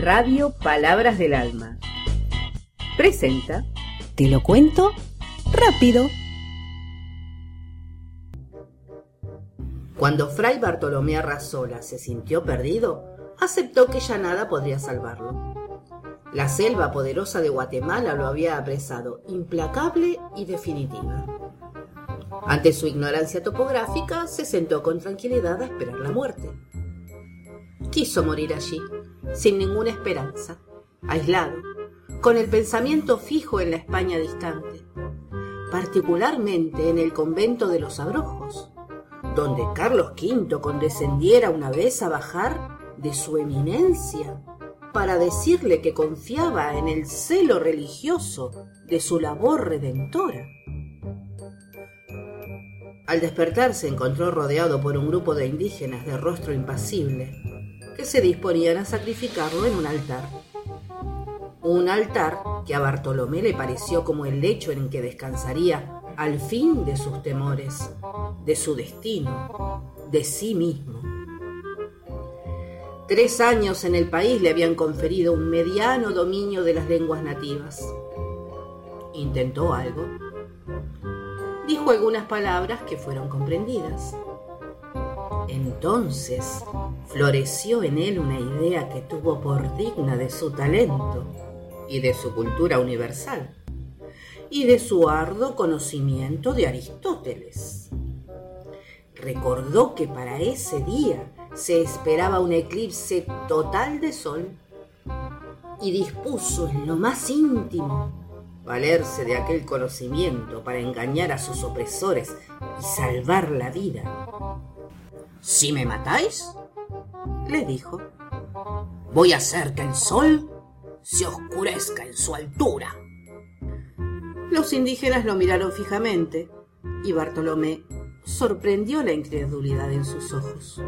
Radio Palabras del Alma. Presenta. Te lo cuento rápido. Cuando Fray Bartolomé Arrasola se sintió perdido, aceptó que ya nada podría salvarlo. La selva poderosa de Guatemala lo había apresado, implacable y definitiva. Ante su ignorancia topográfica, se sentó con tranquilidad a esperar la muerte. Quiso morir allí, sin ninguna esperanza, aislado, con el pensamiento fijo en la España distante, particularmente en el convento de los Abrojos, donde Carlos V condescendiera una vez a bajar de su eminencia para decirle que confiaba en el celo religioso de su labor redentora. Al despertar se encontró rodeado por un grupo de indígenas de rostro impasible, que se disponían a sacrificarlo en un altar. Un altar que a Bartolomé le pareció como el lecho en que descansaría al fin de sus temores, de su destino, de sí mismo. Tres años en el país le habían conferido un mediano dominio de las lenguas nativas. Intentó algo. Dijo algunas palabras que fueron comprendidas. Entonces floreció en él una idea que tuvo por digna de su talento y de su cultura universal y de su arduo conocimiento de Aristóteles. Recordó que para ese día se esperaba un eclipse total de sol y dispuso en lo más íntimo valerse de aquel conocimiento para engañar a sus opresores y salvar la vida. Si me matáis, le dijo, voy a hacer que el sol se oscurezca en su altura. Los indígenas lo miraron fijamente y Bartolomé sorprendió la incredulidad en sus ojos.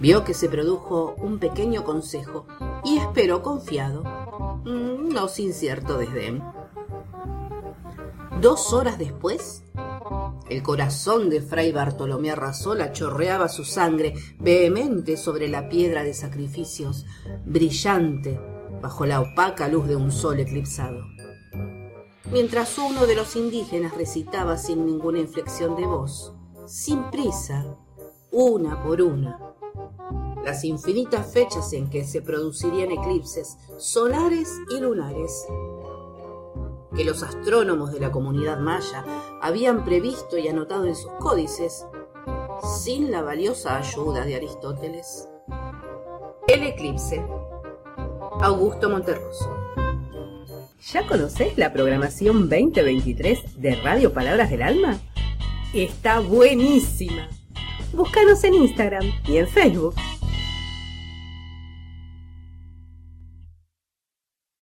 Vio que se produjo un pequeño consejo y esperó confiado, mm, no sin cierto desdén. Dos horas después, el corazón de Fray Bartolomé Arrasola chorreaba su sangre vehemente sobre la piedra de sacrificios, brillante bajo la opaca luz de un sol eclipsado. Mientras uno de los indígenas recitaba sin ninguna inflexión de voz, sin prisa, una por una, las infinitas fechas en que se producirían eclipses solares y lunares, que los astrónomos de la comunidad maya habían previsto y anotado en sus códices, sin la valiosa ayuda de Aristóteles. El eclipse. Augusto Monterroso. ¿Ya conocés la programación 2023 de Radio Palabras del Alma? Está buenísima. Búscanos en Instagram y en Facebook